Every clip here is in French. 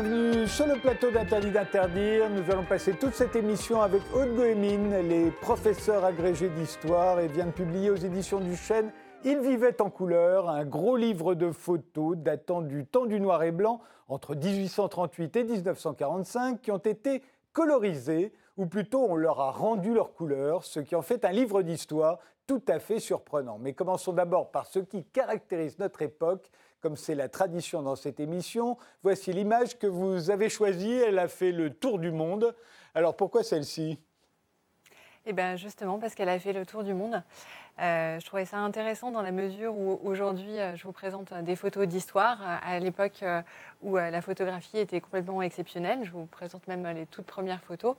Bienvenue sur le plateau d'Interdit d'interdire. Nous allons passer toute cette émission avec Aude Goémine, les professeurs agrégés d'histoire, et vient de publier aux éditions du Chêne Il vivait en couleur, un gros livre de photos datant du temps du noir et blanc entre 1838 et 1945 qui ont été colorisés, ou plutôt on leur a rendu leur couleur, ce qui en fait un livre d'histoire tout à fait surprenant. Mais commençons d'abord par ce qui caractérise notre époque, comme c'est la tradition dans cette émission. Voici l'image que vous avez choisie, elle a fait le tour du monde. Alors pourquoi celle-ci? Eh bien justement parce qu'elle a fait le tour du monde. Euh, je trouvais ça intéressant dans la mesure où aujourd'hui euh, je vous présente des photos d'histoire euh, à l'époque où la photographie était complètement exceptionnelle. Je vous présente même les toutes premières photos.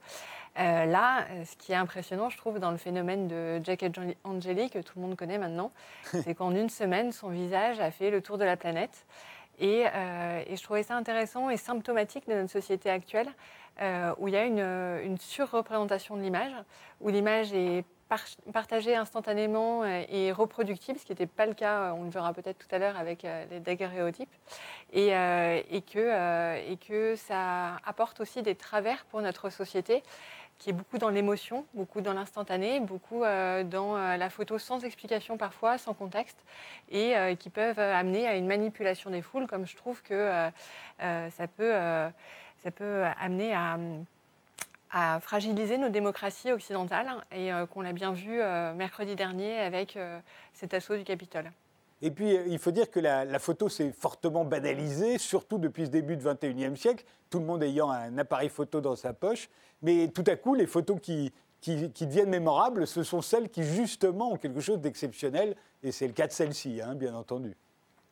là, ce qui est impressionnant, je trouve, dans le phénomène de Jack Angeli, que tout le monde connaît maintenant, c'est qu'en une semaine, son visage a fait le tour de la planète. Et, et, je trouvais ça intéressant et symptomatique de notre société actuelle, où il y a une, une surreprésentation de l'image, où l'image est partagé instantanément euh, et reproductible, ce qui n'était pas le cas, euh, on le verra peut-être tout à l'heure avec euh, les daguerréotypes, et que ça apporte aussi des travers pour notre société qui est beaucoup dans l'émotion, beaucoup dans l'instantané, beaucoup dans la photo sans explication parfois, sans contexte, et qui peuvent amener à une manipulation des foules, comme je trouve que ça, peut, ça peut amener à fragiliser nos démocraties occidentales et euh, qu'on l'a bien vu euh, mercredi dernier avec euh, cet assaut du Capitole. Et puis, il faut dire que la, photo s'est fortement banalisée, surtout depuis ce début du XXIe siècle, tout le monde ayant un appareil photo dans sa poche. Mais tout à coup, les photos qui, qui, deviennent mémorables, ce sont celles qui, justement, ont quelque chose d'exceptionnel. Et c'est le cas de celle-ci, hein, bien entendu.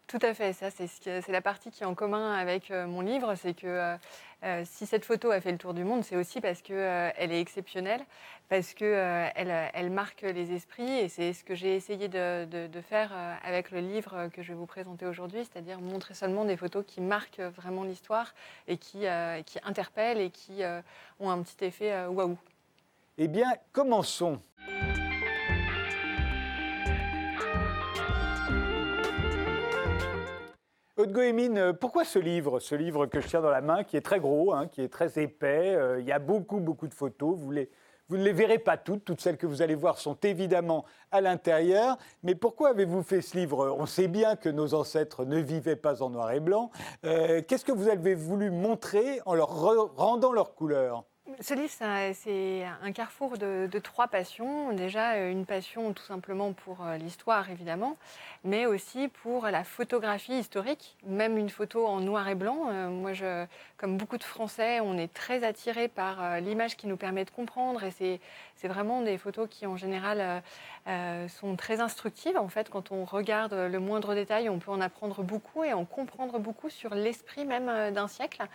Tout à fait, ça c'est la partie qui est en commun avec mon livre, c'est que euh, si cette photo a fait le tour du monde, c'est aussi parce qu'elle euh, est exceptionnelle, parce qu'elle euh, elle marque les esprits, et c'est ce que j'ai essayé de, faire avec le livre que je vais vous présenter aujourd'hui, c'est-à-dire montrer seulement des photos qui marquent vraiment l'histoire et qui, interpellent et qui ont un petit effet waouh. Eh bien, commençons. Aude Goémine, euh, pourquoi ce livre Ce livre que je tiens dans la main, qui est très gros, hein, qui est très épais. Euh, il y a beaucoup, beaucoup de photos. Vous, vous ne les verrez pas toutes. Toutes celles que vous allez voir sont évidemment à l'intérieur. Mais pourquoi avez-vous fait ce livre? On sait bien que nos ancêtres ne vivaient pas en noir et blanc. Euh, qu'est-ce que vous avez voulu montrer en leur rendant leur couleur? Ce livre, c'est un carrefour de, trois passions. Déjà, une passion tout simplement pour euh, l'histoire, évidemment, mais aussi pour la photographie historique, même une photo en noir et blanc. Euh, moi, comme beaucoup de Français, on est très attiré par euh, l'image qui nous permet de comprendre, et c'est vraiment des photos qui, en général, sont très instructives. En fait, quand on regarde le moindre détail, on peut en apprendre beaucoup et en comprendre beaucoup sur l'esprit même d'un siècle.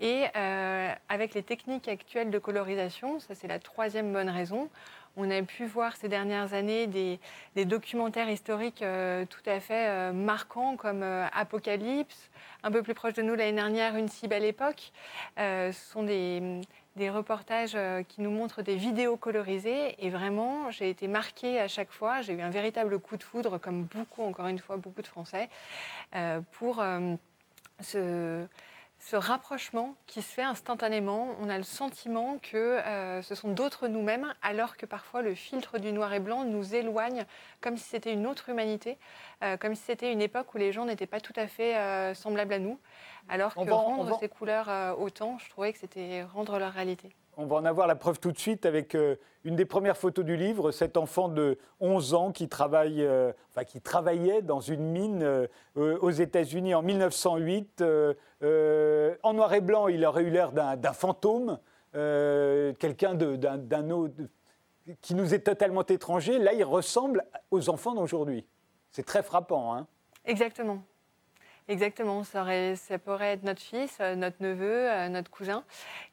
Et euh, avec les techniques actuelles de colorisation, ça c'est la troisième bonne raison, on a pu voir ces dernières années des, documentaires historiques euh, tout à fait euh, marquants comme Apocalypse, un peu plus proche de nous l'année dernière, Une si belle époque. ce sont des, des reportages qui nous montrent des vidéos colorisées et vraiment j'ai été marquée à chaque fois, j'ai eu un véritable coup de foudre comme beaucoup, encore une fois, beaucoup de Français, pour ce ce rapprochement qui se fait instantanément. On a le sentiment que euh, ce sont d'autres nous-mêmes, alors que parfois le filtre du noir et blanc nous éloigne, comme si c'était une autre humanité, euh, comme si c'était une époque où les gens n'étaient pas tout à fait euh, semblables à nous. Alors que rendre ces couleurs autant, je trouvais que c'était rendre leur réalité. On va en avoir la preuve tout de suite avec euh, une des premières photos du livre, cet enfant de 11 ans qui, travaille, euh, enfin, qui travaillait dans une mine euh, aux États-Unis en 1908. en noir et blanc, il aurait eu l'air d'un fantôme, quelqu'un d'un qui nous est totalement étranger. Là, il ressemble aux enfants d'aujourd'hui. C'est très frappant. Hein Exactement. Exactement, ça, pourrait être notre fils, euh, notre neveu, euh, notre cousin.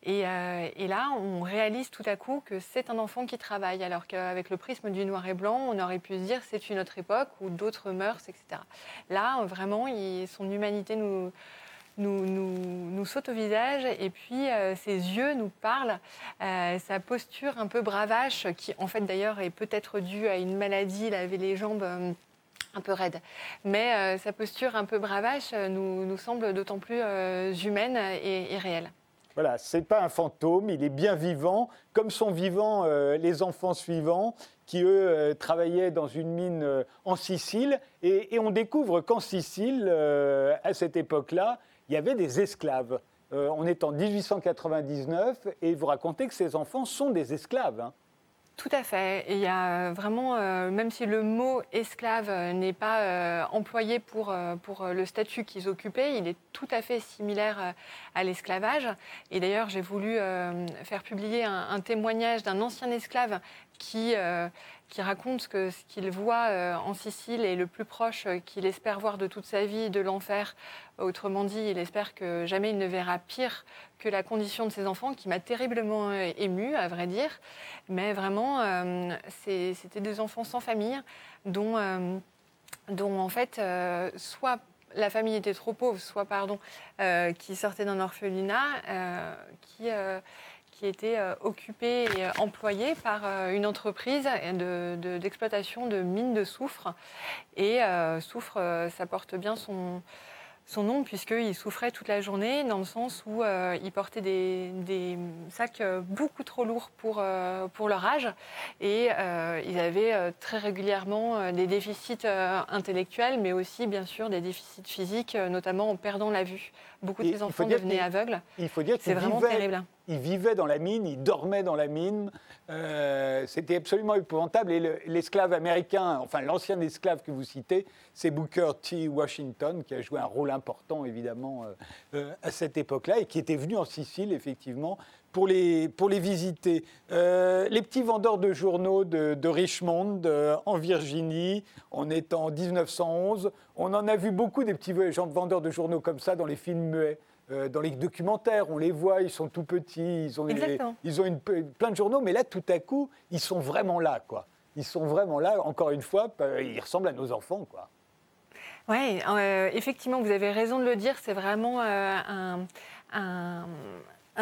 Euh, et, là, on réalise tout à coup que c'est un enfant qui travaille, alors qu'avec le prisme du noir et blanc, on aurait pu se dire c'est une autre époque ou d'autres mœurs, etc. Là, vraiment, son humanité nous, saute au visage et puis ses yeux nous parlent. sa posture un peu bravache, qui en fait d'ailleurs est peut-être due à une maladie, il avait les jambes un peu raide. Mais sa posture un peu bravache nous, nous semble d'autant plus humaine et, réelle. Voilà, c'est pas un fantôme, il est bien vivant, comme sont vivants les enfants suivants qui, eux, travaillaient dans une mine en Sicile. Et, et on découvre qu'en Sicile, à cette époque-là, il y avait des esclaves. on est en 1899 et vous racontez que ces enfants sont des esclaves. Hein. Tout à fait. il y a vraiment, euh, même si le mot esclave euh, n'est pas euh, employé pour, pour le statut qu'ils occupaient, il est tout à fait similaire à l'esclavage. Et d'ailleurs, j'ai voulu faire publier un témoignage d'un ancien esclave qui qui raconte que ce qu'il voit euh, en Sicile est le plus proche euh, qu'il espère voir de toute sa vie de l'enfer. Autrement dit, il espère que jamais il ne verra pire que la condition de ses enfants, qui m'a terriblement euh, ému, à vrai dire. Mais vraiment, c'était des enfants sans famille, dont, dont en fait, soit la famille était trop pauvre, soit, pardon, qui sortaient d'un orphelinat, qui qui était euh, occupé et euh, employé par euh, une entreprise d'exploitation de, mines de soufre. Et soufre, ça porte bien son, son nom puisqu'il souffrait toute la journée dans le sens où il portait des, sacs beaucoup trop lourds pour, pour leur âge et ils avaient très régulièrement des déficits intellectuels mais aussi bien sûr des déficits physiques notamment en perdant la vue. Beaucoup de enfants devenaient aveugles. Il faut dire c'est vraiment terrible il vivait dans la mine, il dormait dans la mine. Euh, c'était absolument épouvantable. Et l'esclave américain, enfin l'ancien esclave que vous citez, c'est Booker T. Washington, qui a joué un rôle important évidemment euh, euh, à cette époque-là et qui était venu en Sicile effectivement pour les, pour les visiter. les petits vendeurs de journaux de, Richmond, en Virginie, on est en 1911. On en a vu beaucoup des petits vendeurs de journaux comme ça dans les films muets. Euh, dans les documentaires, on les voit, ils sont tout petits, ils ont, ils ont une, plein de journaux, mais là, tout à coup, ils sont vraiment là, quoi. Ils sont vraiment là, encore une fois, ils ressemblent à nos enfants, quoi. Oui, euh, effectivement, vous avez raison de le dire, c'est vraiment euh, un, un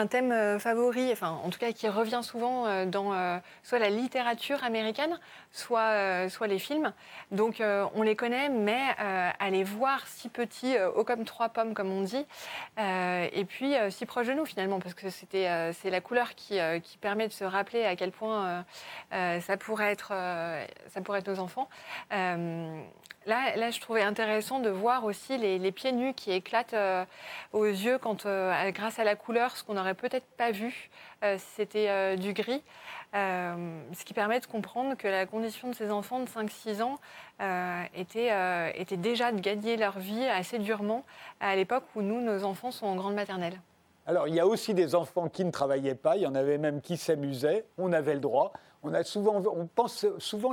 thème euh, favori, enfin en tout cas qui revient souvent euh, dans euh, soit la littérature américaine, soit, soit les films. Donc on les connaît, mais à les voir si petits, haut comme trois pommes comme on dit, et puis si proche de nous finalement, parce que c'est la couleur qui, qui, permet de se rappeler à quel point ça pourrait être ça pourrait être nos enfants. Là, là, je trouvais intéressant de voir aussi les, pieds nus qui éclatent euh, aux yeux quand, euh, grâce à la couleur, ce qu'on n'aurait peut-être pas vu, euh, c'était du gris. ce qui permet de comprendre que la de ces enfants de 5-6 ans était, était, déjà de gagner leur vie assez durement à l'époque où nous, nos enfants, sont en grande maternelle. Alors, il y a aussi des enfants qui ne travaillaient pas, il y en avait même qui s'amusaient, on avait le droit. On, a souvent, on pense souvent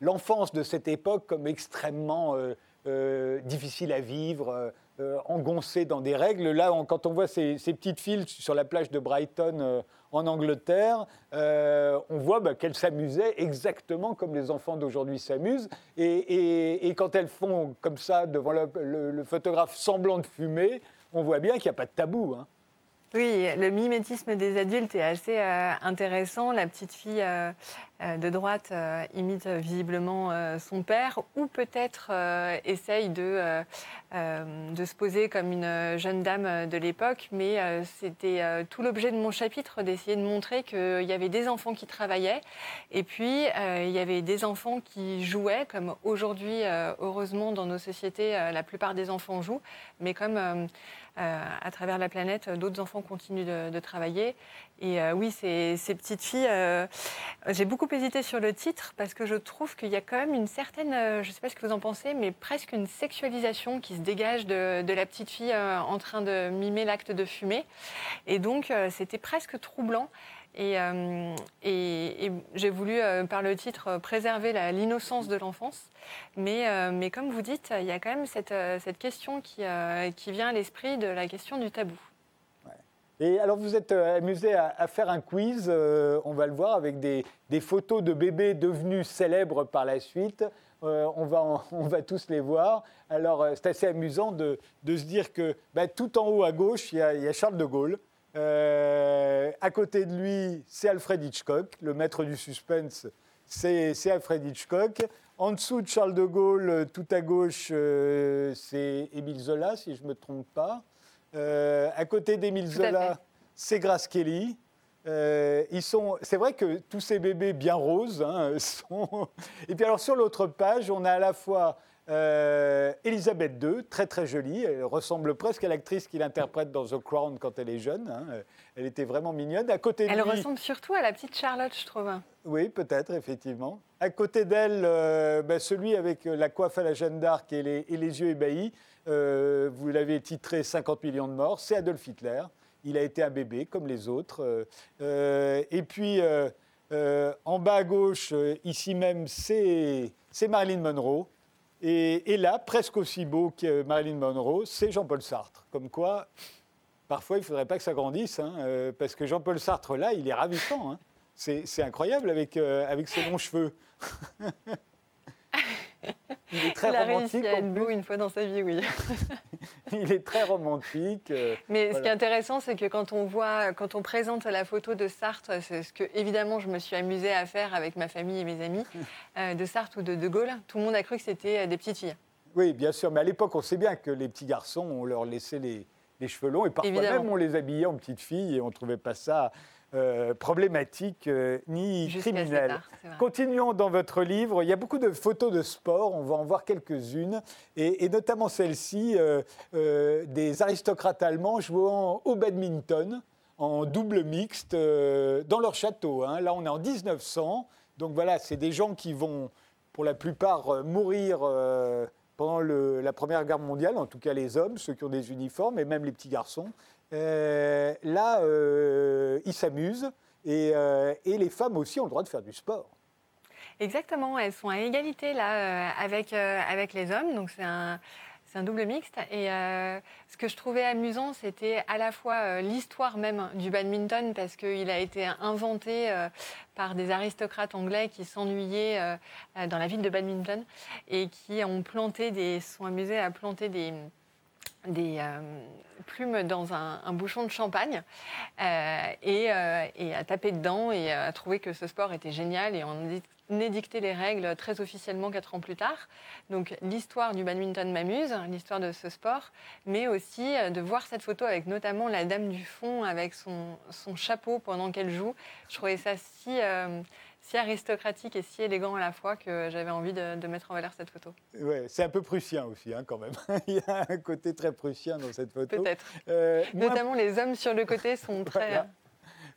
l'enfance de cette époque comme extrêmement euh, euh, difficile à vivre, euh, engoncée dans des règles. Là, quand on voit ces, petites filles sur la plage de Brighton en Angleterre, on voit bah, qu'elles s'amusaient exactement comme les enfants d'aujourd'hui s'amusent. Et, quand elles font comme ça devant le, photographe semblant de fumer, on voit bien qu'il n'y a pas de tabou. Hein. Oui, le mimétisme des adultes est assez intéressant. La petite fille euh, de droite euh, imite visiblement euh, son père ou peut-être essaye de, de se poser comme une jeune dame de l'époque. Mais c'était tout l'objet de mon chapitre d'essayer de montrer qu'il y avait des enfants qui travaillaient et puis il y avait des enfants qui jouaient, comme aujourd'hui, heureusement, dans nos sociétés, la plupart des enfants jouent, mais comme à travers la planète, d'autres enfants continuent de, travailler. Et oui, ces, petites filles, j'ai beaucoup hésité sur le titre parce que je trouve qu'il y a quand même une certaine, euh, je ne sais pas ce que vous en pensez, mais presque une sexualisation qui se dégage de, la petite fille euh, en train de mimer l'acte de fumer. Et donc, euh, c'était presque troublant. Et, j'ai voulu, par le titre, préserver l'innocence de l'enfance. Mais, comme vous dites, il y a quand même cette, question qui vient à l'esprit de la question du tabou. Et alors, vous êtes euh, amusé à, faire un quiz, euh, on va le voir, avec des, photos de bébés devenus célèbres par la suite. Euh, on, va on va tous les voir. Alors, c'est assez amusant de, se dire que bah, tout en haut à gauche, il y a, Charles de Gaulle. à côté de lui, c'est Alfred Hitchcock, le maître du suspense. c'est Alfred Hitchcock. En dessous de Charles de Gaulle, tout à gauche, c'est Émile Zola, si je ne me trompe pas. À côté d'Émile Zola, c'est Grace Kelly. Euh, ils sont, c'est vrai que tous ces bébés bien roses hein, sont. Et puis alors sur l'autre page, on a à la fois euh, Elisabeth II, très très jolie. Elle ressemble presque à l'actrice qu'il interprète dans The Crown quand elle est jeune. Hein. Elle était vraiment mignonne. À côté elle ressemble surtout à la petite Charlotte, je trouve. Oui, peut-être, effectivement. À côté d'elle, euh, ben, celui avec la coiffe à la Jeanne d'Arc et les, et les, yeux ébahis, vous l'avez titré 50 millions de morts, c'est Adolf Hitler. Il a été un bébé comme les autres. Euh, euh, et puis, euh, en bas à gauche, ici même, c'est Marilyn Monroe. Et, là, presque aussi beau que Marilyn Monroe, c'est Jean-Paul Sartre. Comme quoi, parfois, il ne faudrait pas que ça grandisse, hein, parce que Jean-Paul Sartre, là, il est ravissant. Hein. C'est incroyable avec, avec ses longs cheveux. Il est très il a romantique. à être beau une fois dans sa vie, oui. il est très romantique. Euh, Mais ce qui est intéressant, c'est que quand on voit, quand on présente la photo de Sartre, c'est ce que évidemment je me suis amusée à faire avec ma famille et mes amis, euh, de Sartre ou de De Gaulle, tout le monde a cru que c'était euh, des petites filles. Oui, bien sûr. Mais à l'époque, on sait bien que les petits garçons, on leur laissait les, les cheveux longs et parfois même on les habillait en petites filles et on ne trouvait pas ça euh, problématique euh, ni criminelle. Continuons dans votre livre. Il y a beaucoup de photos de sport, on va en voir quelques-unes, et, notamment celle-ci euh, des aristocrates allemands jouant au badminton en double mixte dans leur château. Hein. Là, on est en 1900, donc voilà, c'est des gens qui vont, pour la plupart, mourir pendant la Première Guerre mondiale, en tout cas les hommes, ceux qui ont des uniformes, et même les petits garçons. Euh, là, euh, ils s'amusent euh, et, les femmes aussi ont le droit de faire du sport. Exactement, elles sont à égalité là avec, avec les hommes, donc c'est un, un, double mixte. Et ce que je trouvais amusant, c'était à la fois l'histoire même du badminton, parce qu'il a été inventé par des aristocrates anglais qui s'ennuyaient dans la ville de badminton et qui ont planté des, sont amusés à planter des des euh, plumes dans un, bouchon de champagne euh, euh, et, à taper dedans et à trouver que ce sport était génial et on édicté les règles très officiellement quatre ans plus tard. Donc l'histoire du badminton m'amuse, l'histoire de ce sport, mais aussi de voir cette photo avec notamment la dame du fond avec son, son chapeau pendant qu'elle joue. Je trouvais ça si si aristocratique et si élégant à la fois que j'avais envie de, mettre en valeur cette photo. Ouais, c'est un peu prussien aussi, hein, quand même. Il y a un côté très prussien dans cette photo. Peut-être. Euh, Notamment les hommes sur le côté sont très.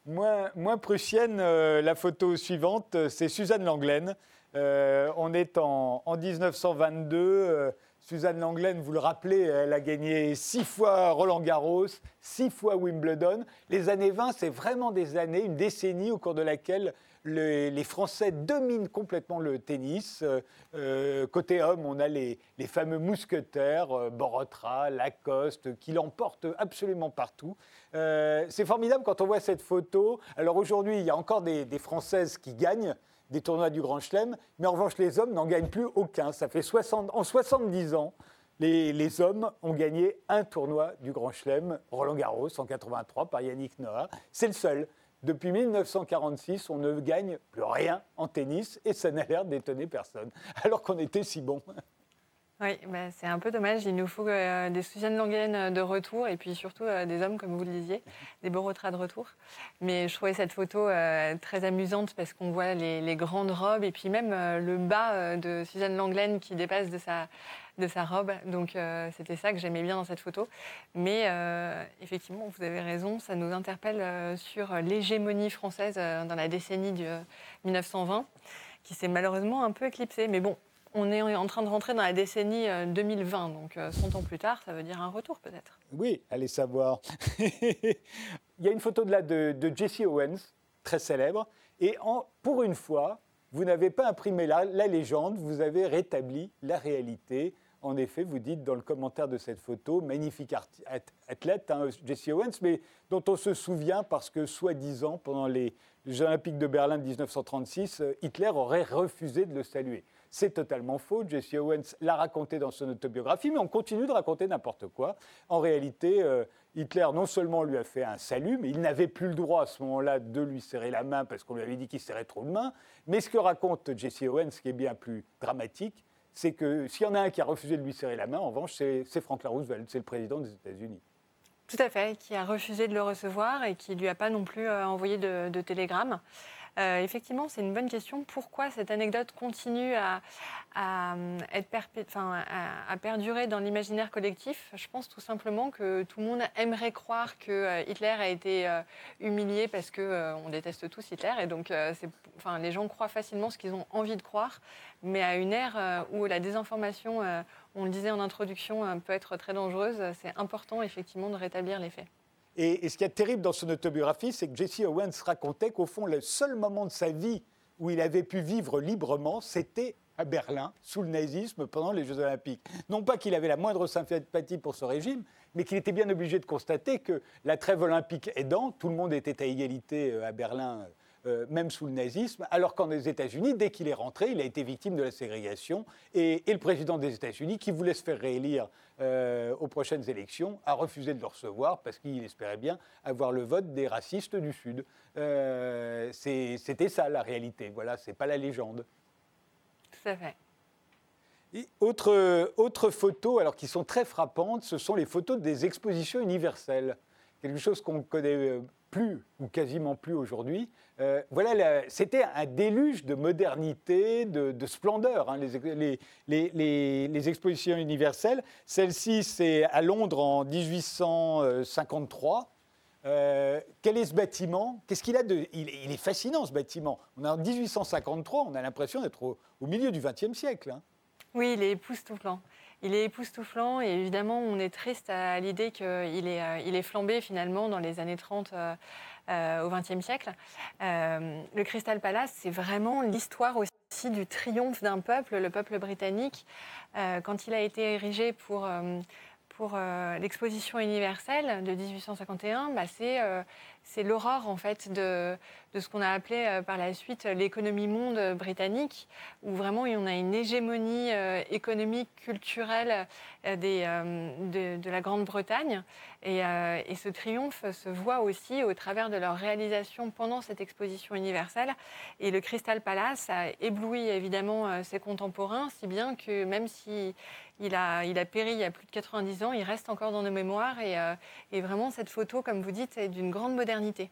Moins, moins, prussienne, euh, la photo suivante, c'est Suzanne Langlaine. Euh, on est en, en 1922. Suzanne Langlaine, vous le rappelez, elle a gagné six fois Roland Garros, six fois Wimbledon. Les années 20, c'est vraiment des années, une décennie au cours de laquelle les Français dominent complètement le tennis. Euh, euh, côté homme, on a les, fameux mousquetaires, euh, Borotra, Lacoste, qui l'emportent absolument partout. c'est formidable quand on voit cette photo. Alors aujourd'hui, il y a encore des, Françaises qui gagnent des tournois du Grand Chelem, mais en revanche, les hommes n'en gagnent plus aucun. Ça fait 60, en 70 ans, les, les, hommes ont gagné un tournoi du Grand Chelem, Roland Garros en 83 par Yannick Noah. C'est le seul. Depuis 1946, on ne gagne plus rien en tennis et ça n'a l'air d'étonner personne, alors qu'on était si bon. Oui, bah, c'est un peu dommage. Il nous faut euh, des Suzanne Langlaine euh, de retour et puis surtout euh, des hommes, comme vous le disiez, des Borotra de retour. Mais je trouvais cette photo très amusante parce qu'on voit les, grandes robes et puis même le bas de Suzanne Langlaine qui dépasse de sa, de sa robe. Donc c'était ça que j'aimais bien dans cette photo. Mais effectivement, vous avez raison, ça nous interpelle sur l'hégémonie française dans la décennie de 1920 qui s'est malheureusement un peu éclipsée. Mais bon, on est en train de rentrer dans la décennie 2020, euh, donc 100 euh, ans plus tard, ça veut dire un retour peut-être. Oui, allez savoir. Il y a une photo de là de, Jesse Owens, très célèbre, et pour une fois, vous n'avez pas imprimé la, légende, vous avez rétabli la réalité. En effet, vous dites dans le commentaire de cette photo, magnifique athlète, hein, Jesse Owens, mais dont on se souvient parce que, soi-disant, pendant les Jeux Olympiques de Berlin de 1936, euh, Hitler aurait refusé de le saluer. C'est totalement faux. Jesse Owens l'a raconté dans son autobiographie, mais on continue de raconter n'importe quoi. En réalité, euh, Hitler non seulement lui a fait un salut, mais il n'avait plus le droit à ce moment-là de lui serrer la main parce qu'on lui avait dit qu'il serrait trop de main. Mais ce que raconte Jesse Owens, qui est bien plus dramatique, c'est que s'il y en a un qui a refusé de lui serrer la main, en revanche, c'est Franklin Roosevelt, c'est le président des États-Unis. Tout à fait, qui a refusé de le recevoir et qui ne lui a pas non plus euh, envoyé de, de télégramme. Euh, effectivement, c'est une bonne question. Pourquoi cette anecdote continue à, à, perdurer dans l'imaginaire collectif? Je pense tout simplement que tout le monde aimerait croire que euh, Hitler a été euh, humilié parce que on déteste tous Hitler et donc les gens croient facilement ce qu'ils ont envie de croire. Mais à une ère où la désinformation, on le disait en introduction, peut être très dangereuse, c'est important effectivement de rétablir les faits. Et, ce qui est terrible dans son autobiographie, c'est que Jesse Owens racontait qu'au fond, le seul moment de sa vie où il avait pu vivre librement, c'était à Berlin, sous le nazisme, pendant les Jeux Olympiques. Non pas qu'il avait la moindre sympathie pour ce régime, mais qu'il était bien obligé de constater que la trêve olympique aidant, tout le monde était à égalité euh, à Berlin euh, même sous le nazisme, alors qu'en États-Unis, dès qu'il est rentré, il a été victime de la ségrégation. Et, le président des États-Unis, qui voulait se faire réélire euh, aux prochaines élections, a refusé de le recevoir parce qu'il espérait bien avoir le vote des racistes du Sud. Euh, c'était ça la réalité, voilà, c'est pas la légende. À fait. autre, autre photo, alors qui sont très frappantes, ce sont les photos des expositions universelles. Quelque chose qu'on connaît plus ou quasiment plus aujourd'hui. Euh, voilà, c'était un déluge de modernité, de, splendeur, hein, les, expositions universelles. Celle-ci, c'est à Londres en 1853. Euh, quel est ce bâtiment? Qu'est-ce qu'il a de il, est fascinant ce bâtiment. On est en 1853, on a l'impression d'être au, milieu du XXe siècle. Hein. Oui, il est époustouflant. Il est époustouflant et évidemment, on est triste à l'idée qu'il est, euh, il est flambé finalement dans les années 30 euh, euh, au XXe siècle. le Crystal Palace, c'est vraiment l'histoire aussi du triomphe d'un peuple, le peuple britannique. quand il a été érigé pour pour l'exposition universelle de 1851, bah c'est c'est l'aurore en fait de, ce qu'on a appelé euh, par la suite l'économie monde britannique, où vraiment on a une hégémonie euh, économique, culturelle euh, de, la Grande-Bretagne. Et, et, ce triomphe se voit aussi au travers de leur réalisation pendant cette exposition universelle. Et le Crystal Palace a ébloui évidemment ses contemporains, si bien que même si il a, il a péri il y a plus de 90 ans, il reste encore dans nos mémoires. Et, et vraiment, cette photo, comme vous dites, est d'une grande modernité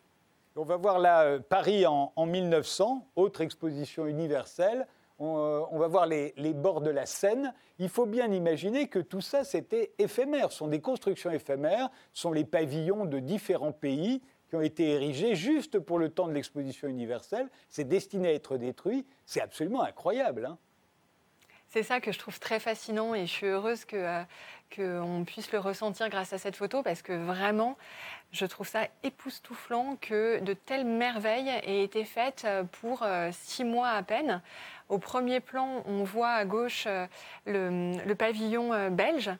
on va voir là euh, Paris en, 1900, autre exposition universelle. On, euh, va voir les, bords de la Seine. Il faut bien imaginer que tout ça, c'était éphémère. Ce sont des constructions éphémères, ce sont les pavillons de différents pays qui ont été érigés juste pour le temps de l'exposition universelle. C'est destiné à être détruit. C'est absolument incroyable. Hein. C'est ça que je trouve très fascinant et je suis heureuse que, euh, qu'on puisse le ressentir grâce à cette photo parce que vraiment, je trouve ça époustouflant que de telles merveilles aient été faites pour euh, six mois à peine. Au premier plan, on voit à gauche euh, le, pavillon euh, belge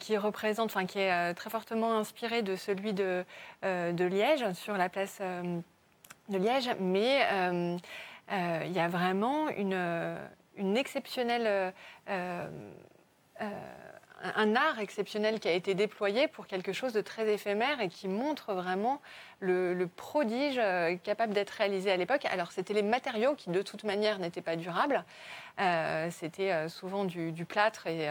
qui représente, enfin qui est très fortement inspiré de celui de, de Liège sur la place de Liège, mais il y a vraiment une, une exceptionnelle un art exceptionnel qui a été déployé pour quelque chose de très éphémère et qui montre vraiment le, prodige euh, capable d'être réalisé à l'époque. Alors c'était les matériaux qui de toute manière n'étaient pas durables. Euh, c'était euh, souvent du, plâtre et,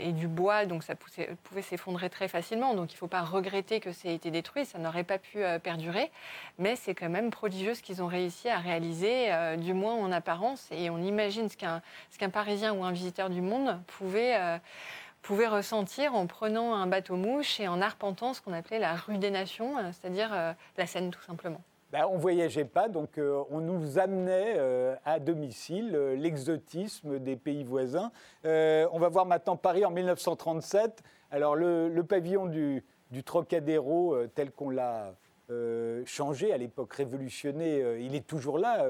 et, du bois, donc ça pouvait s'effondrer très facilement. Donc il ne faut pas regretter que ça ait été détruit, ça n'aurait pas pu perdurer. Mais c'est quand même prodigieux ce qu'ils ont réussi à réaliser, du moins en apparence. Et on imagine ce qu'un Parisien ou un visiteur du monde pouvait pouvait ressentir en prenant un bateau-mouche et en arpentant ce qu'on appelait la rue des Nations, euh, c'est-à-dire euh, la Seine tout simplement. Ben, on ne voyageait pas, donc euh, on nous amenait à domicile l'exotisme des pays voisins. on va voir maintenant Paris en 1937. Alors le, pavillon du, Trocadéro tel qu'on l'a changé à l'époque révolutionné, il est toujours là.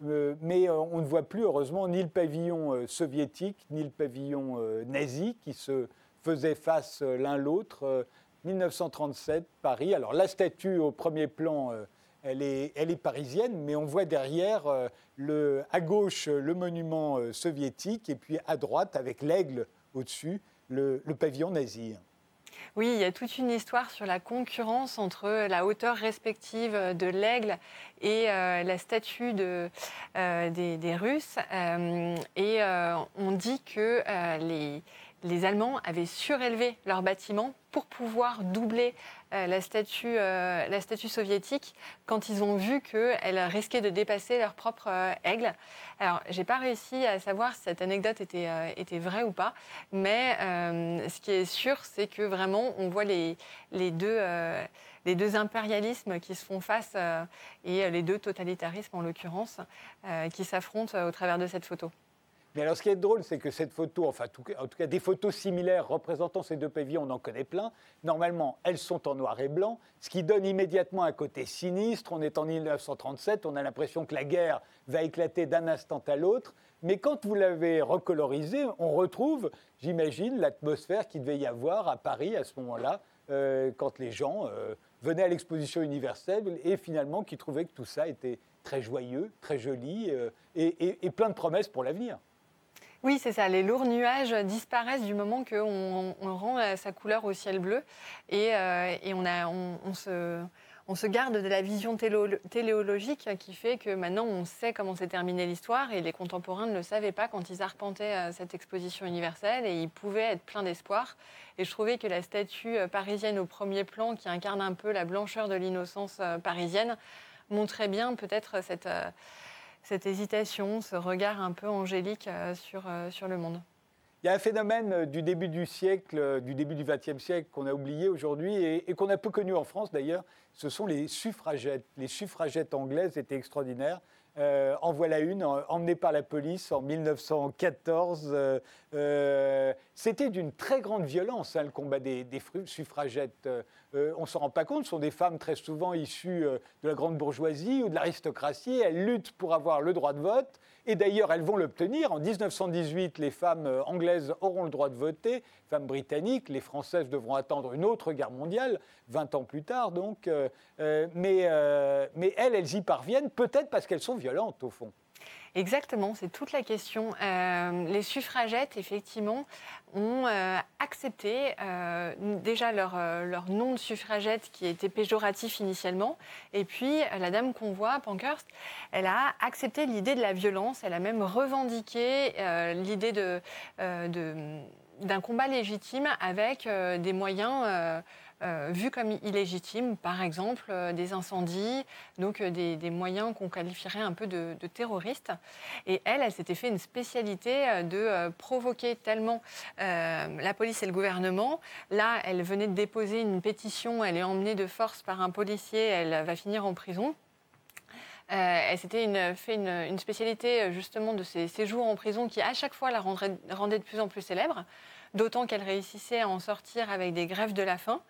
Mais euh, on ne voit plus, heureusement, ni le pavillon euh, soviétique, ni le pavillon nazi qui se faisaient face l'un l'autre. 1937, Paris. Alors la statue au premier plan elle est, elle est parisienne, mais on voit derrière à gauche le monument soviétique et puis à droite, avec l'aigle au-dessus, le pavillon nazi. Oui, il y a toute une histoire sur la concurrence entre la hauteur respective de l'aigle et euh, la statue euh, des, Russes. Euh, et on dit que les, les Allemands avaient surélevé leur bâtiment pour pouvoir doubler la, statue, euh, la statue soviétique quand ils ont vu qu'elle risquait de dépasser leur propre euh, aigle. Alors, j'ai pas réussi à savoir si cette anecdote était, vraie ou pas, mais ce qui est sûr, c'est que vraiment, on voit les deux impérialismes qui se font face et les deux totalitarismes en l'occurrence qui s'affrontent au travers de cette photo. Mais alors, ce qui est drôle, c'est que cette photo, enfin, en tout cas, des photos similaires représentant ces deux pavillons, on en connaît plein. Normalement, elles sont en noir et blanc, ce qui donne immédiatement un côté sinistre. On est en 1937, on a l'impression que la guerre va éclater d'un instant à l'autre. Mais quand vous l'avez recolorisé, on retrouve, j'imagine, l'atmosphère qu'il devait y avoir à Paris à ce moment-là, euh, quand les gens euh, venaient à l'exposition universelle et finalement qui trouvaient que tout ça était très joyeux, très joli euh, et plein de promesses pour l'avenir. Oui, c'est ça. Les lourds nuages disparaissent du moment qu'on on rend euh, sa couleur au ciel bleu. Et, euh, on, se, garde de la vision téléologique qui fait que maintenant on sait comment s'est terminée l'histoire. Et les contemporains ne le savaient pas quand ils arpentaient euh, cette exposition universelle. Et ils pouvaient être pleins d'espoir. Et je trouvais que la statue parisienne au premier plan, qui incarne un peu la blancheur de l'innocence parisienne, montrait bien peut-être cette cette hésitation, ce regard un peu angélique euh, sur, euh, sur le monde. Il y a un phénomène euh, du début du siècle, du début du XXe siècle qu'on a oublié aujourd'hui et, qu'on a peu connu en France d'ailleurs, ce sont les suffragettes. Les suffragettes anglaises étaient extraordinaires. en voilà une, emmenée par la police en 1914. C'était d'une très grande violence, hein, le combat des, suffragettes. Euh, on ne s'en rend pas compte, ce sont des femmes très souvent issues euh, de la grande bourgeoisie ou de l'aristocratie. Elles luttent pour avoir le droit de vote. Et d'ailleurs, elles vont l'obtenir. En 1918, les femmes euh, anglaises auront le droit de voter, femmes britanniques. Les françaises devront attendre une autre guerre mondiale, 20 ans plus tard donc. mais, mais elles, elles y parviennent, peut-être parce qu'elles sont violentes, au fond. Exactement, c'est toute la question. Euh, les suffragettes, effectivement, ont euh, accepté euh, déjà leur, leur, nom de suffragette qui était péjoratif initialement. Et puis, la dame qu'on voit, Pankhurst, elle a accepté l'idée de la violence. Elle a même revendiqué l'idée de, d'un combat légitime avec des moyens euh, vu comme illégitime, par exemple euh, des incendies, donc euh, des, moyens qu'on qualifierait un peu de, terroristes. Et elle, elle s'était fait une spécialité de provoquer tellement la police et le gouvernement. Là, elle venait de déposer une pétition, elle est emmenée de force par un policier, elle va finir en prison. elle s'était fait une, spécialité justement de ses séjours en prison qui à chaque fois la rendait de plus en plus célèbre d'autant qu'elle réussissait à en sortir avec des grèves de la faim.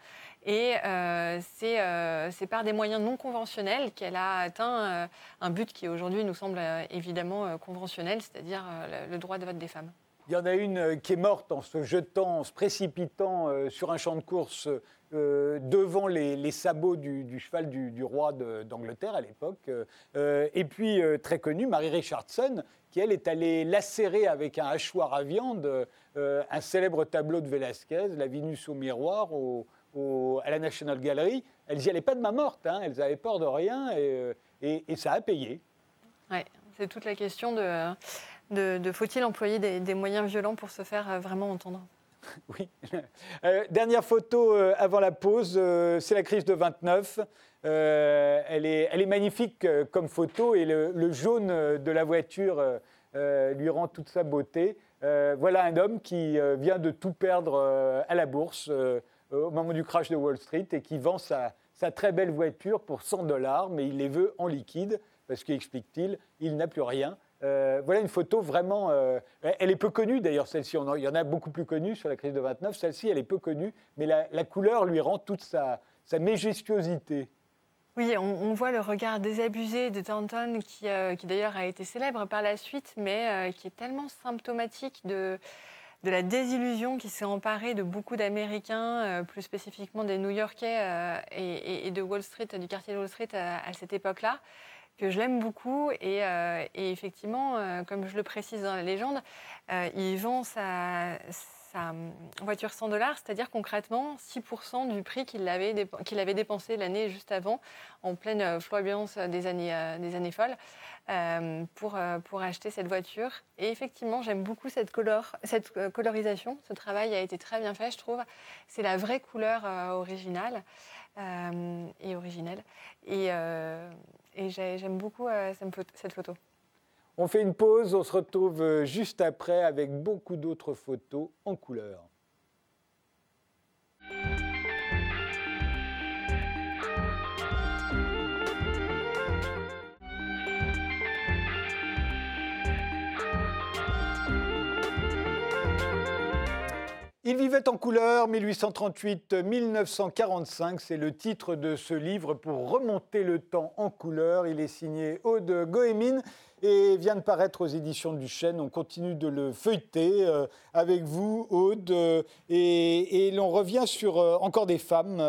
Et euh, euh, c'est par des moyens non conventionnels qu'elle a atteint euh, un but qui aujourd'hui nous semble évidemment conventionnel, c'est-à-dire le droit de vote des femmes. Il y en a une qui est morte en se jetant, en se précipitant sur un champ de course devant les, sabots du, cheval du, roi d'Angleterre à l'époque. et puis, très connue, Marie Richardson, qui elle est allée lacérer avec un hachoir à viande un célèbre tableau de Velázquez, La Vénus au miroir, à la National Gallery, elles n'y allaient pas de main morte, hein. elles avaient peur de rien et, ça a payé. Ouais, c'est toute la question de, faut-il employer des, moyens violents pour se faire euh, vraiment entendre? Oui. Euh, dernière photo euh, avant la pause, c'est la crise de 29. elle, est, elle, est, magnifique comme photo et le, jaune de la voiture lui rend toute sa beauté. voilà un homme qui vient de tout perdre à la bourse. Euh, au moment du crash de Wall Street et qui vend sa, très belle voiture pour 100 dollars, mais il les veut en liquide parce qu'explique-t-il, il, n'a plus rien. Euh, voilà une photo vraiment. Euh, elle est peu connue d'ailleurs, celle-ci. Il y en a beaucoup plus connues sur la crise de 29. Celle-ci, elle est peu connue, mais la, couleur lui rend toute sa, majestuosité. Oui, on, voit le regard désabusé de Thornton, qui, qui d'ailleurs a été célèbre par la suite, mais qui est tellement symptomatique de, de la désillusion qui s'est emparée de beaucoup d'Américains, plus spécifiquement des New-Yorkais et, de Wall Street, du quartier de Wall Street à, cette époque-là, que je l'aime beaucoup. Et, effectivement, comme je le précise dans la légende, il vend sa voiture 100 dollars, c'est-à-dire concrètement 6% du prix qu'il avait, qu'il avait dépensé l'année juste avant, en pleine euh, flamboyance des années, euh, des années folles, euh, pour, pour acheter cette voiture. Et effectivement, j'aime beaucoup cette, couleur, cette colorisation. Ce travail a été très bien fait, je trouve. C'est la vraie couleur originale et originelle. Et, et j'aime beaucoup cette photo. On fait une pause, on se retrouve euh, juste après avec beaucoup d'autres photos en couleur. Il vivait en couleur 1838-1945, c'est le titre de ce livre pour remonter le temps en couleur. Il est signé Aude Goémine et vient de paraître aux éditions du Chêne. On continue de le feuilleter euh, avec vous, Aude, euh, et, l'on revient sur euh, encore des femmes.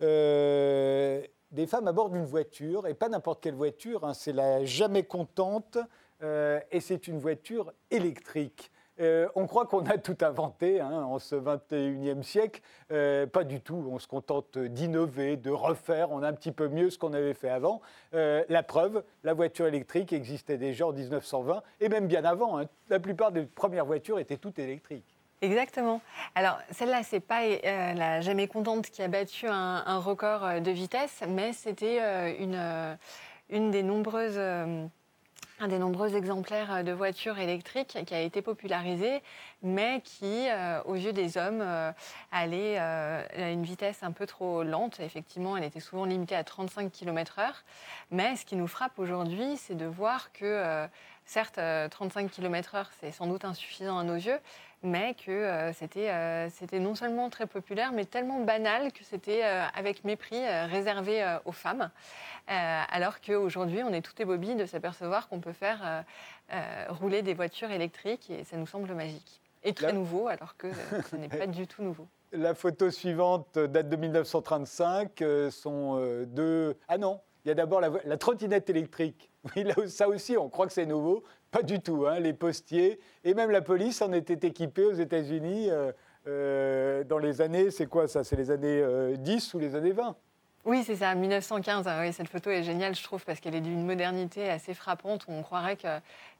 des femmes à bord d'une voiture, et pas n'importe quelle voiture, hein, c'est la jamais contente, et c'est une voiture électrique. Euh, on croit qu'on a tout inventé hein, en ce 21e siècle. Euh, pas du tout. On se contente d'innover, de refaire. On a un petit peu mieux ce qu'on avait fait avant. Euh, la preuve, la voiture électrique existait déjà en 1920 et même bien avant. Hein. La plupart des premières voitures étaient toutes électriques. Exactement. Alors, celle-là, c'est pas la jamais contente qui a battu un, record de vitesse, mais c'était une, une des nombreuses un des nombreux exemplaires euh, de voitures électriques qui a été popularisé, mais qui, euh, aux yeux des hommes, euh, allait à une vitesse un peu trop lente. Effectivement, elle était souvent limitée à 35 km/h. Mais ce qui nous frappe aujourd'hui, c'est de voir que, certes, 35 km/h, c'est sans doute insuffisant à nos yeux, mais que euh, euh, c'était non seulement très populaire, mais tellement banal que c'était euh, avec mépris réservé aux femmes, alors qu'aujourd'hui, on est tout ébobis de s'apercevoir qu'on peut faire rouler des voitures électriques et ça nous semble magique. Et très nouveau, alors que ce n'est pas du tout nouveau. La photo suivante date de 1935, sont deux... Ah non, il y a d'abord la, trottinette électrique. Oui, ça aussi, on croit que c'est nouveau. Pas du tout. Hein. Les postiers et même la police en étaient équipés aux États-Unis euh, euh, dans les années, c'est quoi ça? C'est les années 10 euh, ou les années 20 oui, c'est ça, 1915. Ah cette photo est géniale, je trouve, parce qu'elle est d'une modernité assez frappante. On croirait que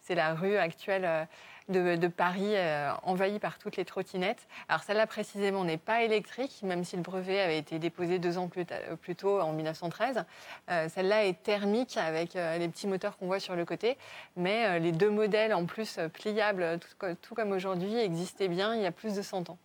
c'est la rue actuelle de, Paris euh, envahie par toutes les trottinettes. Alors celle-là précisément n'est pas électrique, même si le brevet avait été déposé deux ans plus, tôt, en 1913. Euh, celle-là est thermique avec euh, les petits moteurs qu'on voit sur le côté, mais les deux modèles en plus pliables, tout, comme aujourd'hui, existaient bien il y a plus de 100 ans.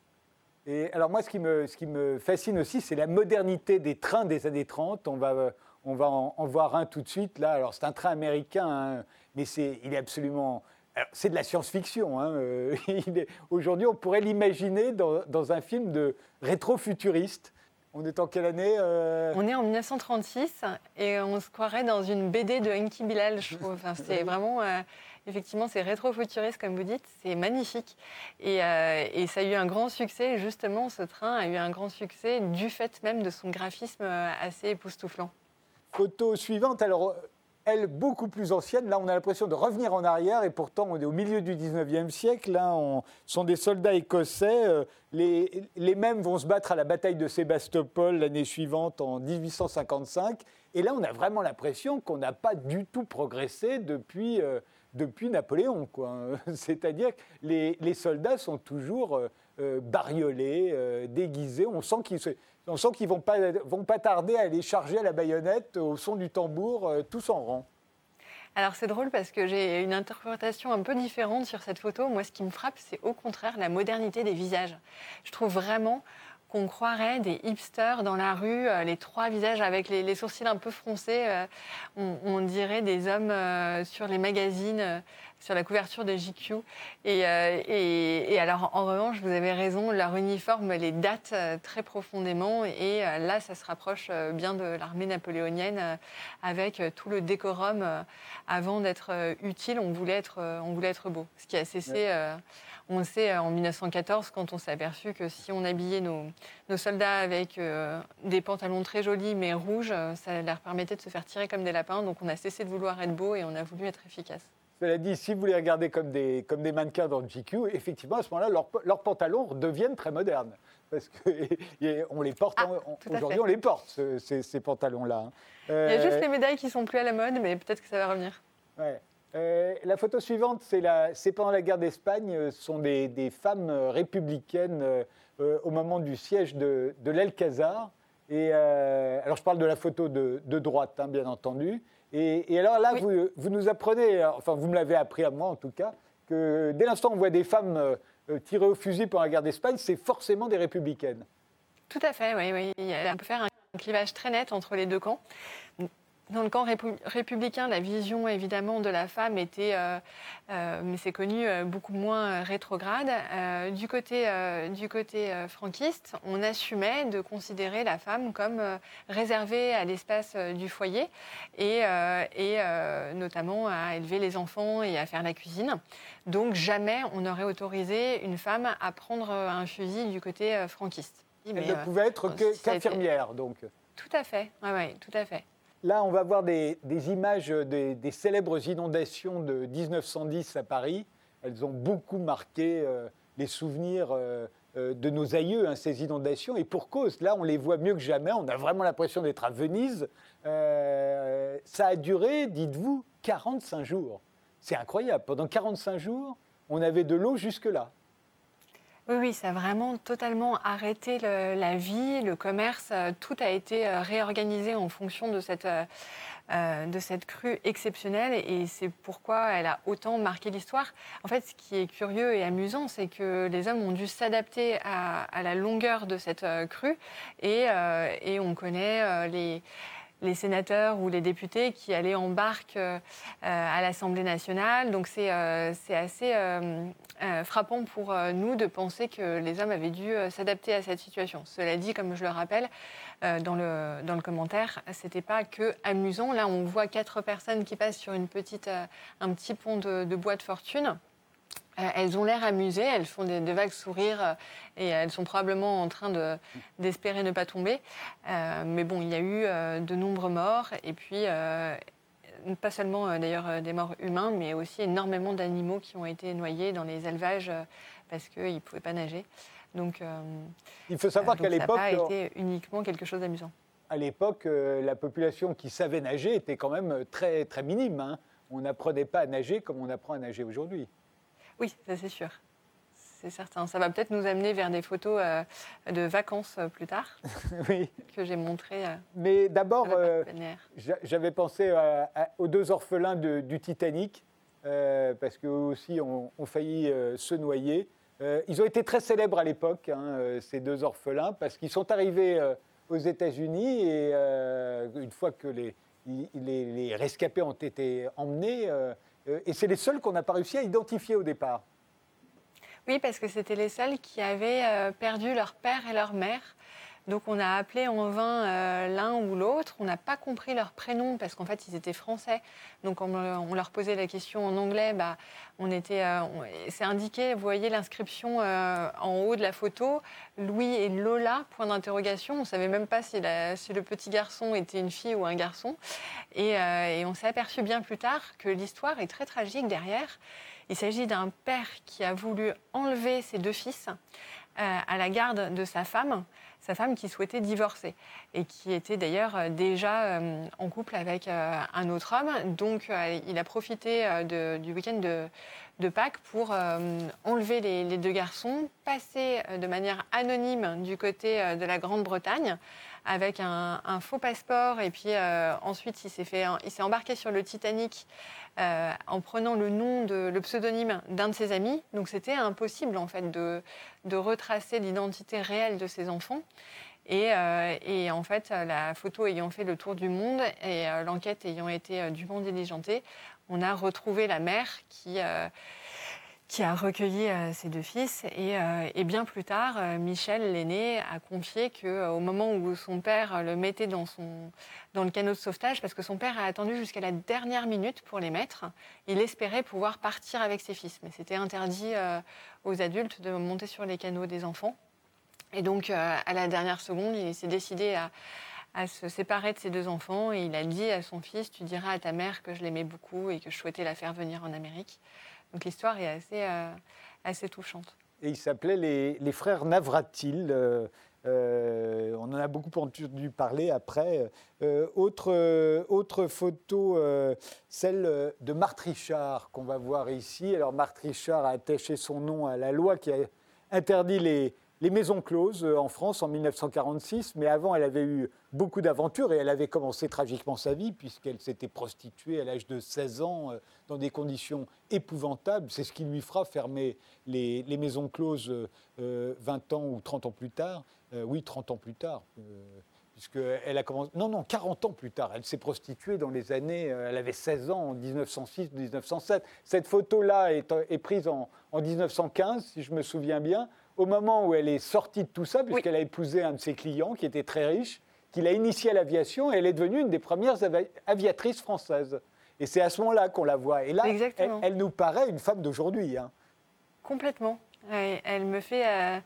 Et alors moi, ce qui me, ce qui me fascine aussi, c'est la modernité des trains des années 30. On va, on va en, voir un tout de suite là. Alors c'est un train américain, hein, mais c'est, il est absolument c'est de la science-fiction. Hein, euh, aujourd'hui, on pourrait l'imaginer dans, un film de rétro-futuriste. On est en quelle année euh? On est en 1936 et on se croirait dans une BD de Enki Bilal, je trouve. c'est vraiment, euh, effectivement, c'est rétro-futuriste, comme vous dites. C'est magnifique. Et, et, ça a eu un grand succès, justement, ce train a eu un grand succès du fait même de son graphisme assez époustouflant. Photo suivante. Alors, elle, beaucoup plus ancienne. Là, on a l'impression de revenir en arrière et pourtant, on est au milieu du 19e siècle. Là, on sont des soldats écossais. Euh, les, mêmes vont se battre à la bataille de Sébastopol l'année suivante, en 1855. Et là, on a vraiment l'impression qu'on n'a pas du tout progressé depuis, euh, depuis Napoléon. C'est-à-dire que les, les, soldats sont toujours euh, bariolés, déguisés. On sent qu'ils ne vont pas, vont pas tarder à aller charger à la baïonnette au son du tambour, euh, tous en rang. Alors c'est drôle parce que j'ai une interprétation un peu différente sur cette photo. Moi, ce qui me frappe, c'est au contraire la modernité des visages. Je trouve vraiment qu'on croirait des hipsters dans la rue, euh, les trois visages avec les, sourcils un peu froncés. Euh, on, dirait des hommes sur les magazines sur la couverture de GQ. Euh, et, et, alors, en revanche, vous avez raison, leur uniforme les date euh, très profondément. Et euh, là, ça se rapproche bien de l'armée napoléonienne avec tout le décorum. Avant d'être utile, on voulait être, on voulait être beau. Ce qui a cessé On le sait en 1914 quand on s'est aperçu que si on habillait nos, soldats avec des pantalons très jolis mais rouges, ça leur permettait de se faire tirer comme des lapins. Donc on a cessé de vouloir être beau et on a voulu être efficace. Cela dit, si vous les regardez comme des, comme des mannequins dans le GQ, effectivement, à ce moment-là, leurs, pantalons deviennent très modernes. Parce qu'on les porte, ah, aujourd'hui, on les porte, ces, pantalons-là. Il y a juste euh, les médailles qui sont plus à la mode, mais peut-être que ça va revenir. Ouais. Euh, la photo suivante, c'est pendant la guerre d'Espagne. Ce sont des, femmes républicaines euh, au moment du siège de, de l'Alcazar. Et alors, je parle de la photo de, droite, hein, bien entendu. Et, alors là, vous, vous, nous apprenez, enfin, vous me l'avez appris à moi en tout cas, que dès l'instant où on voit des femmes tirées au fusil pendant la guerre d'Espagne, c'est forcément des républicaines. Tout à fait, oui. oui. On peut faire un clivage très net entre les deux camps. Dans le camp républicain, la vision évidemment de la femme était, euh, euh, mais c'est connu, euh, beaucoup moins rétrograde. du côté, du côté franquiste, on assumait de considérer la femme comme réservée à l'espace du foyer et, et notamment à élever les enfants et à faire la cuisine. Donc jamais on n'aurait autorisé une femme à prendre un fusil du côté franquiste. Elle ne pouvait être qu'infirmière, donc. Tout à fait, ouais, tout à fait. Là, on va voir des, images des, célèbres inondations de 1910 à Paris. Elles ont beaucoup marqué euh, les souvenirs euh, euh, de nos aïeux, hein, ces inondations. Et pour cause, là, on les voit mieux que jamais. On a vraiment l'impression d'être à Venise. ça a duré, dites-vous, 45 jours. C'est incroyable. Pendant 45 jours, on avait de l'eau jusque-là. Oui, oui, ça a vraiment totalement arrêté la vie, le commerce. Euh, tout a été euh, réorganisé en fonction de cette, euh, de cette crue exceptionnelle et c'est pourquoi elle a autant marqué l'histoire. En fait, ce qui est curieux et amusant, c'est que les hommes ont dû s'adapter à, la longueur de cette crue et, et on connaît les les sénateurs ou les députés qui allaient en barque euh, à l'Assemblée nationale. Donc c'est euh, assez euh, frappant pour nous de penser que les hommes avaient dû s'adapter à cette situation. Cela dit, comme je le rappelle dans, le, dans le commentaire, c'était pas que amusant. Là, on voit quatre personnes qui passent sur une petite, un petit pont de bois de fortune. Euh, elles ont l'air amusées, elles font des, vagues sourires euh, et elles sont probablement en train d'espérer ne pas tomber. Euh, mais bon, il y a eu de nombreux morts et puis pas seulement d'ailleurs des morts humains, mais aussi énormément d'animaux qui ont été noyés dans les élevages parce qu'ils ne pouvaient pas nager. Donc, il faut savoir qu'à l'époque, ça n'a pas été uniquement quelque chose d'amusant. À l'époque, la population qui savait nager était quand même très très minime. Hein. On n'apprenait pas à nager comme on apprend à nager aujourd'hui. Oui, ça c'est sûr. C'est certain. Ça va peut-être nous amener vers des photos euh, de vacances euh, plus tard, oui. que j'ai montrées. Euh, Mais d'abord, j'avais pensé aux deux orphelins du Titanic, parce qu'eux aussi ont, failli se noyer. ils ont été très célèbres à l'époque, hein, ces deux orphelins, parce qu'ils sont arrivés aux États-Unis et une fois que les, les rescapés ont été emmenés, et c'est les seuls qu'on n'a pas réussi à identifier au départ. Oui, parce que c'était les seuls qui avaient euh, perdu leur père et leur mère. Donc on a appelé en vain euh, l'un ou l'autre. On n'a pas compris leur prénom parce qu'en fait ils étaient français. Donc on, on, leur posait la question en anglais. Bah, on était, c'est indiqué. Vous voyez l'inscription en haut de la photo. Louis et Lola. Point d'interrogation. On savait même pas si, le petit garçon était une fille ou un garçon. Euh, et, on s'est aperçu bien plus tard que l'histoire est très tragique derrière. Il s'agit d'un père qui a voulu enlever ses deux fils euh, à la garde de sa femme, sa femme qui souhaitait divorcer et qui était d'ailleurs euh, déjà en couple avec un autre homme. Donc il a profité du week-end de, Pâques pour enlever les, deux garçons, passer de manière anonyme du côté de la Grande-Bretagne avec un, faux passeport. Et puis euh, ensuite, il s'est, embarqué sur le Titanic euh, en prenant le nom, de, le pseudonyme d'un de ses amis. Donc c'était impossible en fait de, retracer l'identité réelle de ses enfants. Euh, et, en fait, la photo ayant fait le tour du monde et l'enquête ayant été dûment diligentée, on a retrouvé la mère qui qui a recueilli ses deux fils. Et, bien plus tard, Michel, l'aîné, a confié qu'au moment où son père le mettait dans, son, dans le canot de sauvetage, parce que son père a attendu jusqu'à la dernière minute pour les mettre, il espérait pouvoir partir avec ses fils. Mais c'était interdit aux adultes de monter sur les canots des enfants. Et donc, à la dernière seconde, il s'est décidé à à se séparer de ses deux enfants et il a dit à son fils Tu diras à ta mère que je l'aimais beaucoup et que je souhaitais la faire venir en Amérique. Donc l'histoire est assez, euh, touchante. Et ils s'appelaient les, frères Navratil. Euh, euh, on en a beaucoup entendu parler après. autre, autre photo, celle de Marthe Richard qu'on va voir ici. Alors Marthe Richard a attaché son nom à la loi qui a interdit les, les maisons closes euh, en France en 1946, mais avant, elle avait eu beaucoup d'aventures et elle avait commencé tragiquement sa vie puisqu'elle s'était prostituée à l'âge de 16 ans euh, dans des conditions épouvantables. C'est ce qui lui fera fermer les, maisons closes 20 euh, ans ou 30 ans plus tard. oui, 30 ans plus tard. puisqu'elle a commencé. Non, non, 40 ans plus tard. Elle s'est prostituée dans les années. Elle avait 16 ans en 1906-1907. Cette photo-là est, prise en 1915, si je me souviens bien au moment où elle est sortie de tout ça, puisqu'elle a épousé un de ses clients qui était très riche, qu'il a initié à l'aviation, et elle est devenue une des premières aviatrices françaises. Et c'est à ce moment-là qu'on la voit. Et là, elle, nous paraît une femme d'aujourd'hui. Hein. Complètement. Elle, me fait. Euh,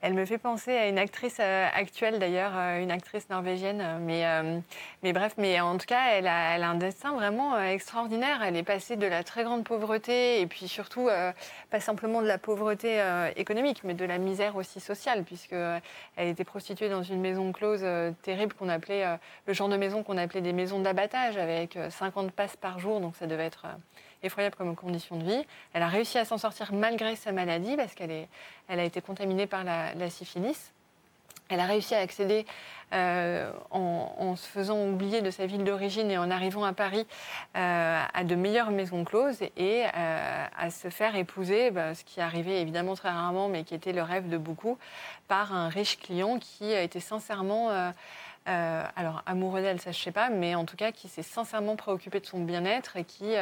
elle me fait penser à une actrice euh, actuelle d'ailleurs, euh, une actrice norvégienne. Mais, euh, mais bref, mais en tout cas, elle a, elle a un destin vraiment extraordinaire. Elle est passée de la très grande pauvreté et puis surtout pas simplement de la pauvreté économique, mais de la misère aussi sociale, puisque elle était prostituée dans une maison close terrible qu'on appelait le genre de maison qu'on appelait des maisons d'abattage avec 50 passes par jour, donc ça devait être effroyable comme condition de vie. Elle a réussi à s'en sortir malgré sa maladie parce qu'elle elle a été contaminée par la, syphilis. Elle a réussi à accéder euh, en, se faisant oublier de sa ville d'origine et en arrivant à Paris euh, à de meilleures maisons closes et euh, à se faire épouser, bah, ce qui arrivait évidemment très rarement, mais qui était le rêve de beaucoup, par un riche client qui était sincèrement, alors amoureux d'elle, ça je sais pas, mais en tout cas qui s'est sincèrement préoccupé de son bien-être et qui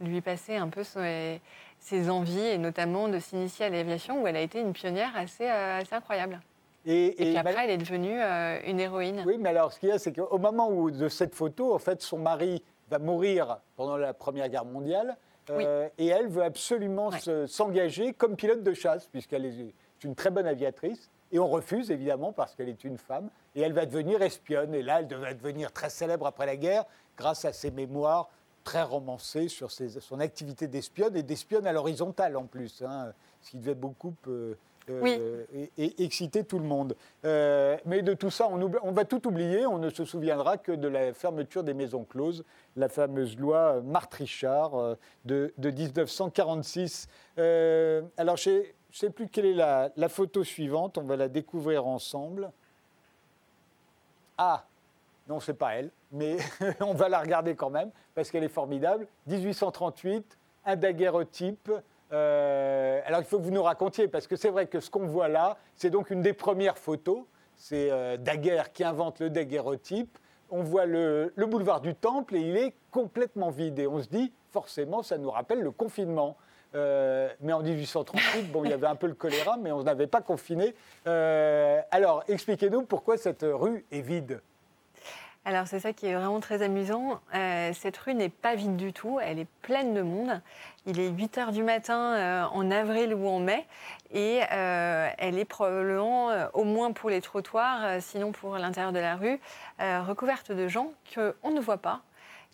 lui passer un peu ses, envies, et notamment de s'initier à l'aviation, où elle a été une pionnière assez, euh, assez incroyable. Et, puis après, elle est devenue euh, une héroïne. Oui, mais alors, ce qu'il y a, c'est qu'au moment où, de cette photo, en fait, son mari va mourir pendant la Première Guerre mondiale, euh, et elle veut absolument s'engager comme pilote de chasse, puisqu'elle est une très bonne aviatrice. Et on refuse, évidemment, parce qu'elle est une femme. Et elle va devenir espionne. Et là, elle va devenir très célèbre après la guerre, grâce à ses mémoires très romancé sur son activité d'espionne et d'espionne à l'horizontale en plus, hein, ce qui devait beaucoup euh, euh, exciter tout le monde. Euh, mais de tout ça, on, va tout oublier, on ne se souviendra que de la fermeture des maisons closes, la fameuse loi Marthe Richard de, 1946. alors, je ne sais plus quelle est la, la photo suivante, on va la découvrir ensemble. Ah, non, c'est pas elle, mais on va la regarder quand même parce qu'elle est formidable. 1838, un daguerreotype. Euh, alors il faut que vous nous racontiez parce que c'est vrai que ce qu'on voit là, c'est donc une des premières photos. C'est euh, Daguerre qui invente le daguerreotype. On voit le, boulevard du Temple et il est complètement vide. Et on se dit, forcément, ça nous rappelle le confinement. Euh, mais en 1838, bon, il y avait un peu le choléra, mais on n'avait pas confiné. alors, expliquez-nous pourquoi cette rue est vide. Alors c'est ça qui est vraiment très amusant. Euh, cette rue n'est pas vide du tout, elle est pleine de monde. Il est 8 heures du matin euh, en avril ou en mai et euh, elle est probablement, au moins pour les trottoirs, sinon pour l'intérieur de la rue, recouverte de gens qu'on ne voit pas,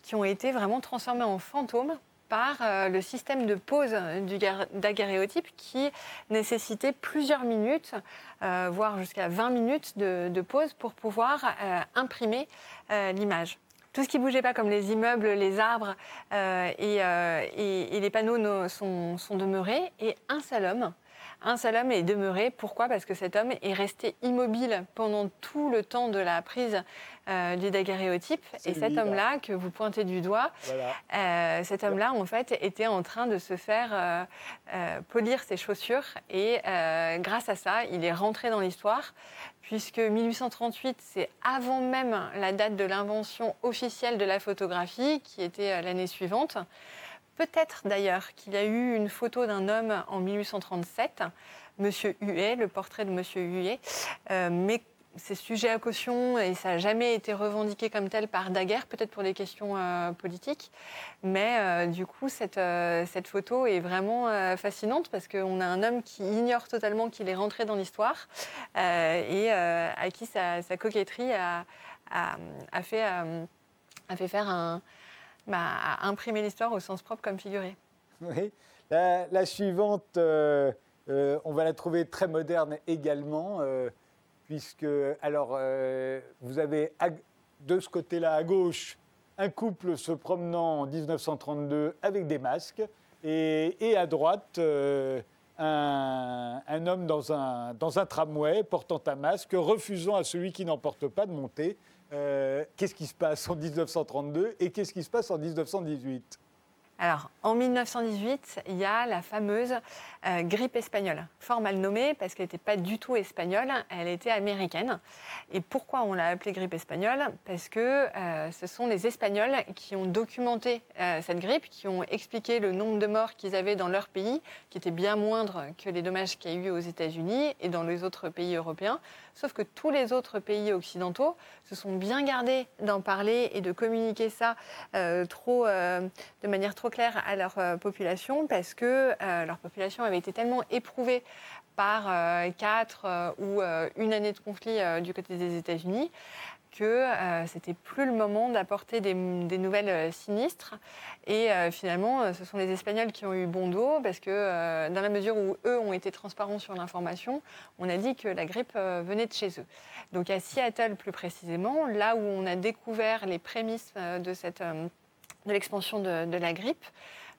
qui ont été vraiment transformés en fantômes par euh, le système de pause du daguerréotype qui nécessitait plusieurs minutes, euh, voire jusqu'à 20 minutes de, pause pour pouvoir euh, imprimer l'image. Tout ce qui bougeait pas, comme les immeubles, les arbres et, les panneaux, sont demeurés. Et un seul homme un seul homme est demeuré. Pourquoi? Parce que cet homme est resté immobile pendant tout le temps de la prise euh, du daguerréotype. Et cet homme-là, que vous pointez du doigt, euh, cet homme-là, en fait, était en train de se faire euh, polir ses chaussures. Et grâce à ça, il est rentré dans l'histoire, puisque 1838, c'est avant même la date de l'invention officielle de la photographie, qui était l'année suivante peut-être d'ailleurs qu'il y a eu une photo d'un homme en 1837, Monsieur Huet, le portrait de Monsieur Huet, mais c'est sujet à caution et ça n'a jamais été revendiqué comme tel par Daguerre, peut-être pour des questions euh, politiques. Mais euh, du coup, cette, euh, cette, photo est vraiment fascinante parce qu'on a un homme qui ignore totalement qu'il est rentré dans l'histoire et à qui sa, coquetterie a fait faire un. Bah, a imprimé l'histoire au sens propre comme figuré. Oui. La, suivante, on va la trouver très moderne également puisque, alors, euh, vous avez de ce côté-là, à gauche, un couple se promenant en 1932 avec des masques, et, à droite, euh, un, homme dans un, dans un tramway portant un masque, refusant à celui qui n'en porte pas de monter. Euh, qu'est-ce qui se passe en 1932 et qu'est-ce qui se passe en 1918 alors, en 1918, il y a la fameuse euh, grippe espagnole, fort mal nommée parce qu'elle n'était pas du tout espagnole, elle était américaine. Et pourquoi on l'a appelée grippe espagnole? Parce que euh, ce sont les Espagnols qui ont documenté euh, cette grippe, qui ont expliqué le nombre de morts qu'ils avaient dans leur pays, qui était bien moindre que les dommages qu'il y a eu aux États-Unis et dans les autres pays européens. Sauf que tous les autres pays occidentaux se sont bien gardés d'en parler et de communiquer ça trop, de manière trop claire à leur population parce que leur population avait été tellement éprouvée par euh, quatre euh, ou euh, une année de conflit du côté des États-Unis que c'était plus le moment d'apporter des, nouvelles sinistres. Et finalement, ce sont les Espagnols qui ont eu bon dos parce que dans la mesure où eux ont été transparents sur l'information, on a dit que la grippe venait de chez eux. Donc à Seattle plus précisément, là où on a découvert les prémices de, cette, de l'expansion de la grippe,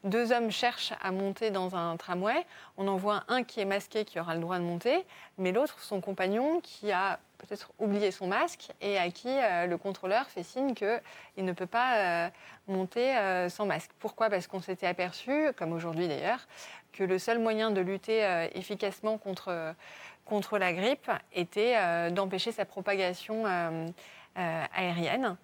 deux hommes cherchent à monter dans un tramway. On en voit un qui est masqué, qui aura le droit de monter, mais l'autre, son compagnon, qui a peut-être oublié son masque et à qui euh, le contrôleur fait signe qu'il ne peut pas euh, monter euh, sans masque. Pourquoi? Parce qu'on s'était aperçu, comme aujourd'hui d'ailleurs, que le seul moyen de lutter efficacement contre, contre la grippe était d'empêcher sa propagation euh, aérienne.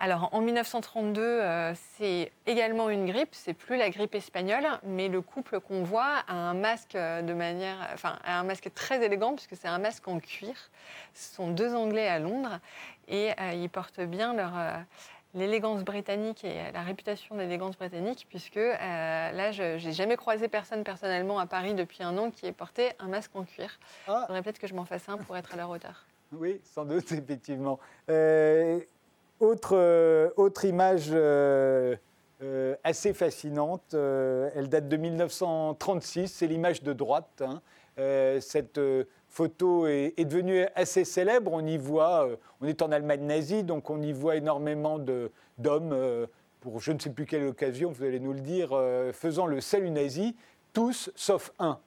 Alors en 1932, euh, c'est également une grippe, c'est plus la grippe espagnole, mais le couple qu'on voit a un masque de manière, enfin un masque très élégant puisque c'est un masque en cuir. Ce sont deux Anglais à Londres et euh, ils portent bien leur l'élégance britannique et la réputation d'élégance britannique, puisque là, je n'ai jamais croisé personne personnellement à Paris depuis un an qui ait porté un masque en cuir. Ah. Il faudrait peut-être que je m'en fasse un pour être à leur hauteur. Oui, sans doute, effectivement. Euh, autre, euh, autre image euh, assez fascinante, elle date de 1936, c'est l'image de droite. Hein. cette photo est, devenue assez célèbre. On y voit, on est en Allemagne nazie, donc on y voit énormément d'hommes, pour je ne sais plus quelle occasion, vous allez nous le dire, faisant le salut nazi, tous sauf un.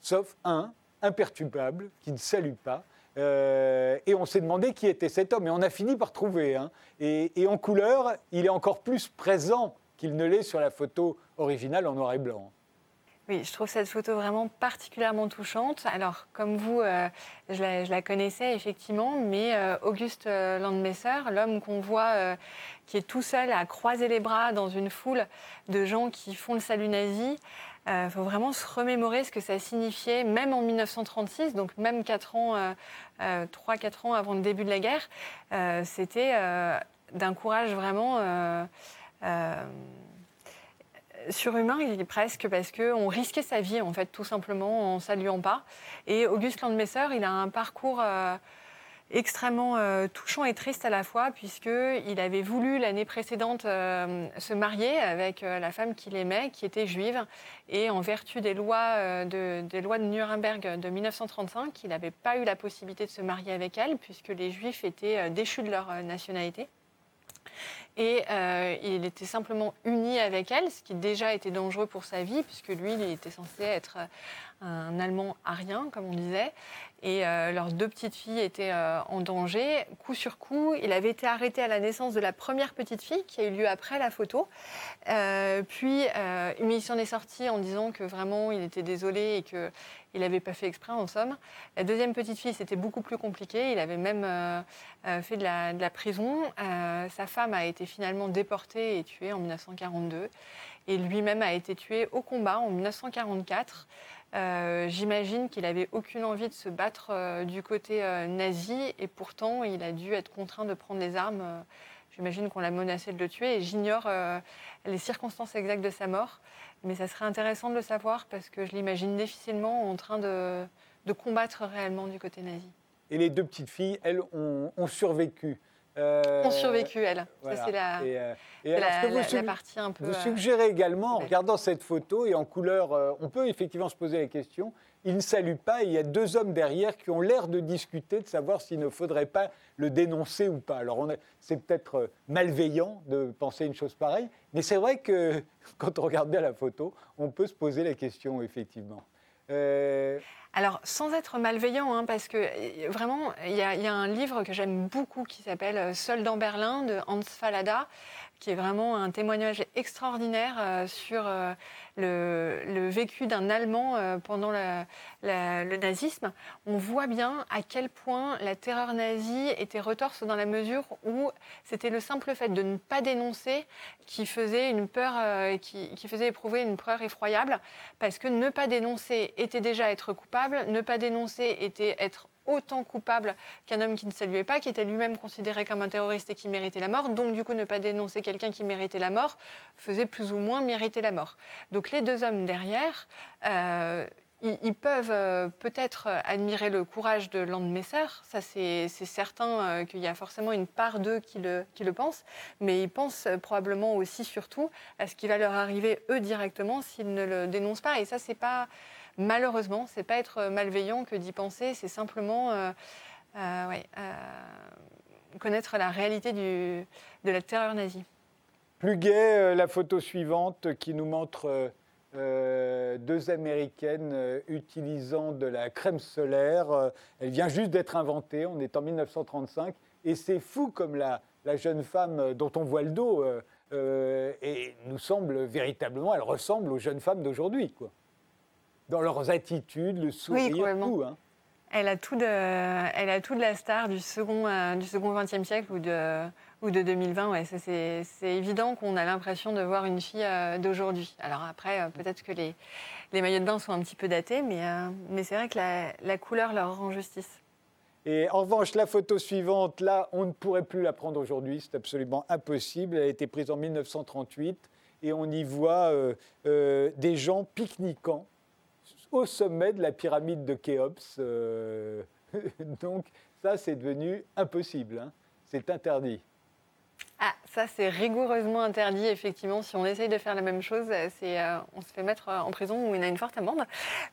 Sauf un, imperturbable, qui ne salue pas. Euh, et on s'est demandé qui était cet homme. Et on a fini par trouver. Hein. Et, en couleur, il est encore plus présent qu'il ne l'est sur la photo originale en noir et blanc. Oui, je trouve cette photo vraiment particulièrement touchante. Alors, comme vous, euh, je, la, connaissais effectivement, mais euh, Auguste Landmesser, l'homme qu'on voit qui est tout seul à croiser les bras dans une foule de gens qui font le salut nazi, il euh, faut vraiment se remémorer ce que ça signifiait, même en 1936, donc même 4 ans, euh, 3-4 euh, ans avant le début de la guerre. Euh, c'était d'un courage vraiment surhumain presque parce qu'on risquait sa vie en fait tout simplement en saluant pas. Et Auguste Landmesser, il a un parcours extrêmement euh, touchant et triste à la fois, puisqu'il avait voulu l'année précédente euh, se marier avec euh, la femme qu'il aimait, qui était juive, et en vertu des lois, de, des lois de Nuremberg de 1935, il n'avait pas eu la possibilité de se marier avec elle, puisque les juifs étaient déchus de leur nationalité. Et il était simplement uni avec elle, ce qui déjà était dangereux pour sa vie, puisque lui, il était censé être un Allemand arien, comme on disait. Et euh, leurs deux petites filles étaient euh, en danger. Coup sur coup, il avait été arrêté à la naissance de la première petite fille, qui a eu lieu après la photo. Euh, puis, mais il s'en est sorti en disant que vraiment, il était désolé et qu'il n'avait pas fait exprès, en somme. La deuxième petite fille, c'était beaucoup plus compliqué. Il avait même fait de la, de la prison. sa femme a été finalement déportée et tuée en 1942. Et lui-même a été tué au combat en 1944. Euh, j'imagine qu'il n'avait aucune envie de se battre euh, du côté euh, nazi et pourtant il a dû être contraint de prendre les armes. J'imagine qu'on l'a menacé de le tuer et j'ignore les circonstances exactes de sa mort. Mais ça serait intéressant de le savoir parce que je l'imagine difficilement en train de, combattre réellement du côté nazi. Et les deux petites filles, elles, ont survécu. Euh, ont survécu, elles. Ça, c'est la, la, partie un peu. Vous euh, suggérez également, en regardant cette photo et en couleur, euh, on peut effectivement se poser la question il ne salue pas, il y a deux hommes derrière qui ont l'air de discuter, de savoir s'il ne faudrait pas le dénoncer ou pas. Alors, c'est peut-être malveillant de penser une chose pareille, mais c'est vrai que quand on regarde bien la photo, on peut se poser la question, effectivement. Alors, sans être malveillant, hein, parce que euh, vraiment, il y, a un livre que j'aime beaucoup qui s'appelle euh, Seul dans Berlin de Hans Fallada, qui est vraiment un témoignage extraordinaire euh, sur euh, le, vécu d'un Allemand euh, pendant le nazisme. On voit bien à quel point la terreur nazie était retorse dans la mesure où c'était le simple fait de ne pas dénoncer qui faisait une peur, qui, qui, faisait éprouver une peur effroyable, parce que ne pas dénoncer était déjà être coupable, ne pas dénoncer était être autant coupable qu'un homme qui ne saluait pas, qui était lui-même considéré comme un terroriste et qui méritait la mort. Donc, du coup, ne pas dénoncer quelqu'un qui méritait la mort faisait plus ou moins mériter la mort. Donc, les deux hommes derrière, euh, ils, peuvent euh, peut-être admirer le courage de Landmesser, ça c'est certain euh, qu'il y a forcément une part d'eux qui le, qui le pensent, mais ils pensent probablement aussi surtout à ce qui va leur arriver eux directement s'ils ne le dénoncent pas. Et ça, c'est pas malheureusement, c'est pas être malveillant que d'y penser, c'est simplement euh, euh, euh, connaître la réalité de la terreur nazie. Plus gai, la photo suivante qui nous montre deux Américaines utilisant de la crème solaire. Elle vient juste d'être inventée, on est en 1935, et c'est fou comme la, jeune femme dont on voit le dos et nous semble véritablement, elle ressemble aux jeunes femmes d'aujourd'hui. Dans leurs attitudes, le sourire, tout. Hein. Elle a tout de, elle a tout de la star du second, euh, du second 20e siècle ou de, ou de 2020. Ouais, c'est, évident qu'on a l'impression de voir une fille euh, d'aujourd'hui. Alors après, euh, peut-être que les, les, maillots de bain sont un petit peu datés, mais, mais c'est vrai que la, la, couleur leur rend justice. Et en revanche, la photo suivante, là, on ne pourrait plus la prendre aujourd'hui. C'est absolument impossible. Elle a été prise en 1938 et on y voit des gens pique-niquant au sommet de la pyramide de Khéops. Euh, donc ça, c'est devenu impossible. Hein. C'est interdit. Ah, ça c'est rigoureusement interdit, effectivement. Si on essaye de faire la même chose, c'est, euh, on se fait mettre en prison ou y a une forte amende.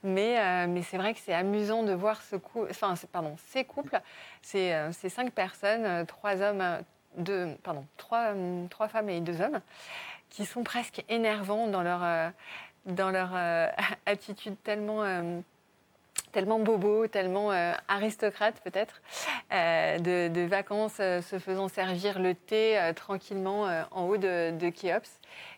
Mais, euh, mais c'est vrai que c'est amusant de voir ce enfin, pardon, ces couples, ces, ces, cinq personnes, trois hommes, deux, pardon, trois, trois femmes et deux hommes, qui sont presque énervants dans leur, dans leur euh, attitude tellement, euh, tellement bobo, tellement euh, aristocrate peut-être, de, vacances se faisant servir le thé tranquillement en haut de, de.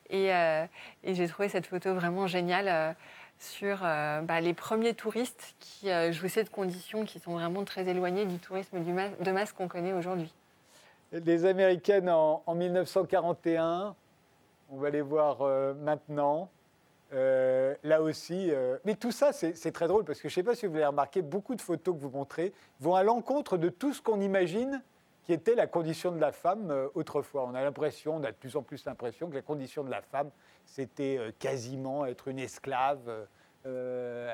Et, j'ai trouvé cette photo vraiment géniale sur bah, les premiers touristes qui jouissaient de conditions qui sont vraiment très éloignées du tourisme de masse qu'on connaît aujourd'hui. Les Américaines en, 1941, on va les voir maintenant. Euh, là aussi, euh, mais tout ça, c'est très drôle parce que je ne sais pas si vous avez remarqué, beaucoup de photos que vous montrez vont à l'encontre de tout ce qu'on imagine qui était la condition de la femme euh, autrefois. On a l'impression, on a de plus en plus l'impression que la condition de la femme, c'était quasiment être une esclave,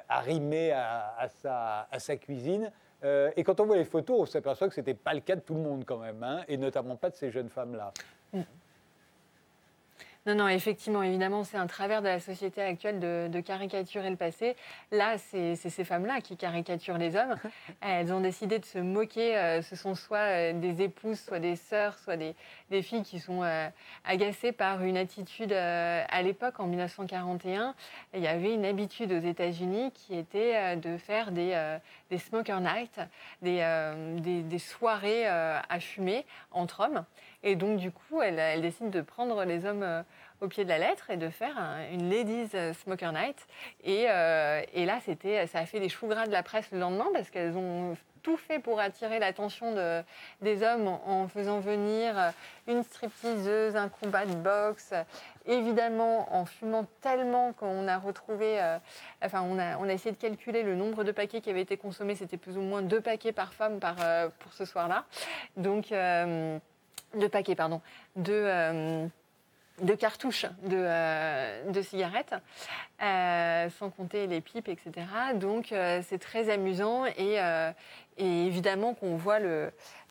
arrimée à, à, sa, à, sa, cuisine. et quand on voit les photos, on s'aperçoit que ce n'était pas le cas de tout le monde quand même, hein, et notamment pas de ces jeunes femmes-là. Mm. Non, non, effectivement, évidemment, c'est un travers de la société actuelle de, caricaturer le passé. Là, c'est ces femmes-là qui caricaturent les hommes. Elles ont décidé de se moquer. Euh, ce sont soit euh, des épouses, soit des sœurs, soit des, filles qui sont euh, agacées par une attitude. à l'époque, en 1941, il y avait une habitude aux États-Unis qui était de faire des, des smoker nights, des, des soirées à fumer entre hommes. Et donc, du coup, elle, elle décide de prendre les hommes euh, au pied de la lettre et de faire une Ladies euh, Smoker Night. Et, euh, et là, c'était, ça a fait des choux gras de la presse le lendemain parce qu'elles ont tout fait pour attirer l'attention de, des hommes en, faisant venir une stripteaseuse, un combat de boxe, évidemment en fumant tellement qu'on a retrouvé, enfin on a, essayé de calculer le nombre de paquets qui avaient été consommés, c'était plus ou moins deux paquets par femme par, pour ce soir-là. Donc de paquets, pardon, de, euh, cartouches de, euh, cigarettes, euh, sans compter les pipes, etc. Donc c'est très amusant et, évidemment qu'on voit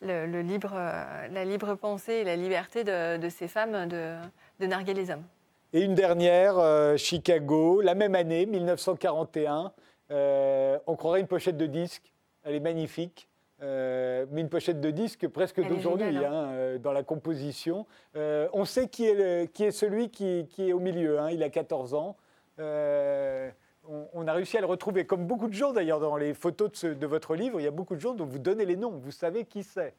la libre pensée et la liberté de, de ces femmes de, de, narguer les hommes. Et une dernière, Chicago, la même année, 1941. on croirait une pochette de disque. Elle est magnifique. Euh, mais une pochette de disque presque d'aujourd'hui hein. Hein, euh, dans la composition. Euh, on sait qui est, qui est celui qui, qui, est au milieu. Hein. il a 14 ans. On, on, a réussi à le retrouver, comme beaucoup de gens d'ailleurs dans les photos de, de, votre livre. Il y a beaucoup de gens dont vous donnez les noms. Vous savez qui c'est.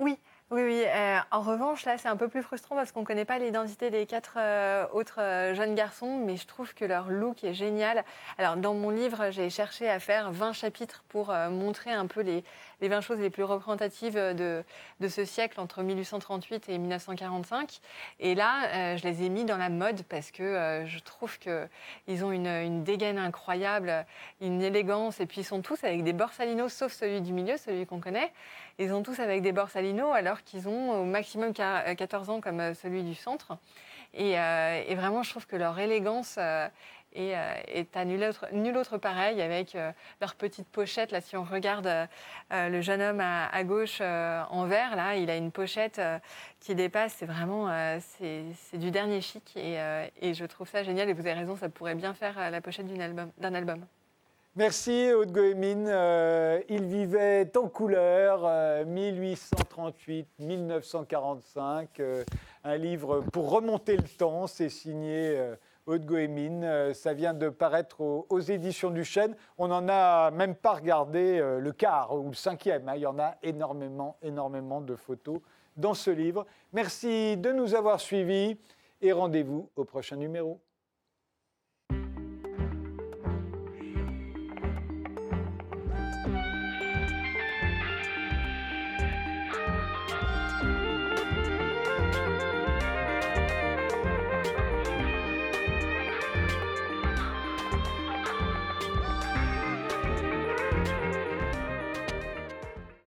Oui, oui, oui. Euh, en revanche, là, c'est un peu plus frustrant parce qu'on ne connaît pas l'identité des quatre euh, autres euh, jeunes garçons, mais je trouve que leur look est génial. Alors, dans mon livre, j'ai cherché à faire 20 chapitres pour montrer un peu les, les 20 choses les plus représentatives de, ce siècle entre 1838 et 1945. Et là, je les ai mis dans la mode parce que je trouve qu'ils ont une, dégaine incroyable, une élégance, et puis ils sont tous avec des borsalinos, sauf celui du milieu, celui qu'on connaît. Ils ont tous avec des borsalinos alors qu'ils ont au maximum 14 ans comme euh, celui du centre. Euh, et, vraiment, je trouve que leur élégance euh, est, à nul autre, nul autre pareil avec leur petite pochette. Là, si on regarde le jeune homme à, gauche en vert, là, il a une pochette qui dépasse. C'est vraiment c'est du dernier chic et, et, je trouve ça génial. Et vous avez raison, ça pourrait bien faire la pochette d'un album. Merci Aude Goemine. Euh, il vivait en couleur, 1838-1945. Euh, euh, un livre pour remonter le temps. C'est signé Aude Goemine. ça vient de paraître aux, éditions du Chêne. On n'en a même pas regardé le quart ou le cinquième. Hein. Il y en a énormément, énormément de photos dans ce livre. Merci de nous avoir suivis et rendez-vous au prochain numéro.